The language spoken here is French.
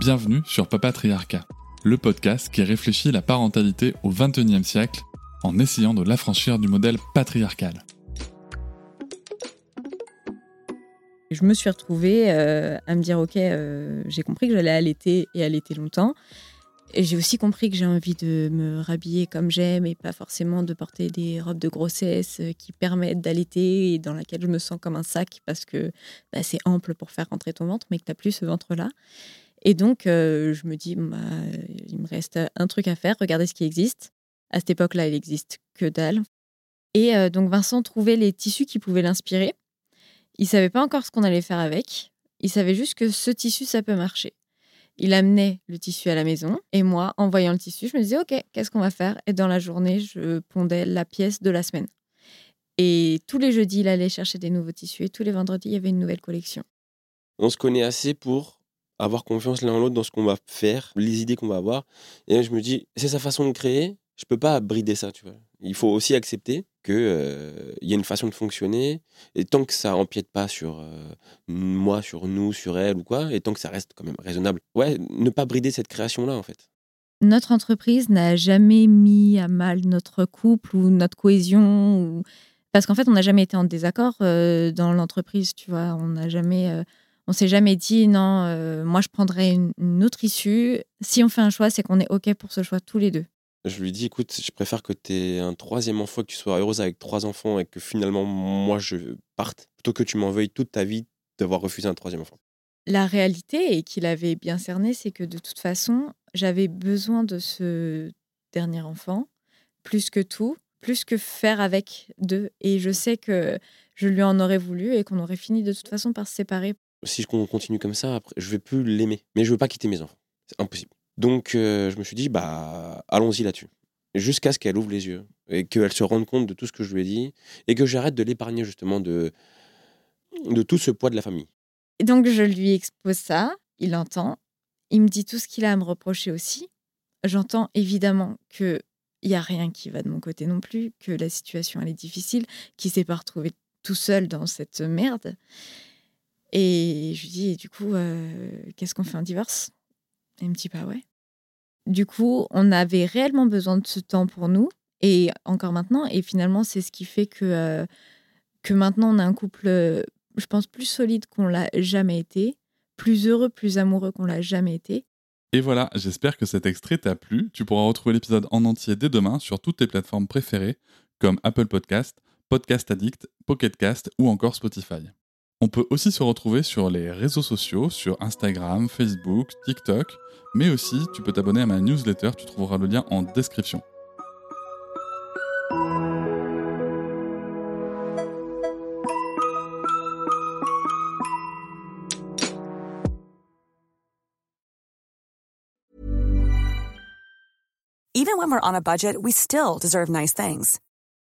Bienvenue sur Papatriarcat, le podcast qui réfléchit la parentalité au XXIe siècle en essayant de l'affranchir du modèle patriarcal. Je me suis retrouvée euh, à me dire ok, euh, j'ai compris que j'allais allaiter et allaiter longtemps. Et j'ai aussi compris que j'ai envie de me rhabiller comme j'aime et pas forcément de porter des robes de grossesse euh, qui permettent d'allaiter et dans laquelle je me sens comme un sac parce que bah, c'est ample pour faire rentrer ton ventre, mais que tu n'as plus ce ventre-là. Et donc, euh, je me dis, bah, il me reste un truc à faire, regardez ce qui existe. À cette époque-là, il existe que dalle. Et euh, donc, Vincent trouvait les tissus qui pouvaient l'inspirer. Il savait pas encore ce qu'on allait faire avec. Il savait juste que ce tissu, ça peut marcher. Il amenait le tissu à la maison et moi, en voyant le tissu, je me disais, OK, qu'est-ce qu'on va faire? Et dans la journée, je pondais la pièce de la semaine. Et tous les jeudis, il allait chercher des nouveaux tissus et tous les vendredis, il y avait une nouvelle collection. On se connaît assez pour avoir confiance l'un en l'autre dans ce qu'on va faire, les idées qu'on va avoir. Et je me dis, c'est sa façon de créer, je peux pas brider ça, tu vois. Il faut aussi accepter qu'il euh, y a une façon de fonctionner, et tant que ça empiète pas sur euh, moi, sur nous, sur elle ou quoi, et tant que ça reste quand même raisonnable, ouais, ne pas brider cette création-là, en fait. Notre entreprise n'a jamais mis à mal notre couple ou notre cohésion, parce qu'en fait, on n'a jamais été en désaccord euh, dans l'entreprise, tu vois. On n'a jamais on s'est jamais dit non, euh, moi je prendrais une, autre issue. Si on fait un choix, c'est qu'on est OK pour ce choix tous les deux. Je lui dis écoute, je préfère que tu aies un troisième enfant, que tu sois heureuse avec trois enfants et que finalement moi je parte, plutôt que tu m'en veuilles toute ta vie d'avoir refusé un troisième enfant. La réalité, et qu'il avait bien cerné, c'est que de toute façon, j'avais besoin de ce dernier enfant, plus que tout, plus que faire avec deux. Et je sais que je lui en aurais voulu et qu'on aurait fini de toute façon par se séparer si je continue comme ça, après, je vais plus l'aimer. Mais je veux pas quitter mes enfants. C'est impossible. Donc, euh, je me suis dit, bah, allons-y là-dessus. Jusqu'à ce qu'elle ouvre les yeux et qu'elle se rende compte de tout ce que je lui ai dit et que j'arrête de l'épargner justement de, de tout ce poids de la famille. Et donc, je lui expose ça, il entend, il me dit tout ce qu'il a à me reprocher aussi. J'entends évidemment que il y a rien qui va de mon côté non plus, que la situation elle est difficile, qu'il s'est pas retrouvé tout seul dans cette merde. Et je lui dis, du coup, euh, qu'est-ce qu'on fait un divorce? Et il me dit, bah ouais. Du coup, on avait réellement besoin de ce temps pour nous, et encore maintenant. Et finalement, c'est ce qui fait que, euh, que maintenant, on a un couple, je pense, plus solide qu'on l'a jamais été, plus heureux, plus amoureux qu'on l'a jamais été. Et voilà, j'espère que cet extrait t'a plu. Tu pourras retrouver l'épisode en entier dès demain sur toutes tes plateformes préférées, comme Apple Podcast, Podcast Addict, Pocket Cast ou encore Spotify. On peut aussi se retrouver sur les réseaux sociaux, sur Instagram, Facebook, TikTok, mais aussi tu peux t'abonner à ma newsletter, tu trouveras le lien en description. Even when we're on a budget, we still deserve nice things.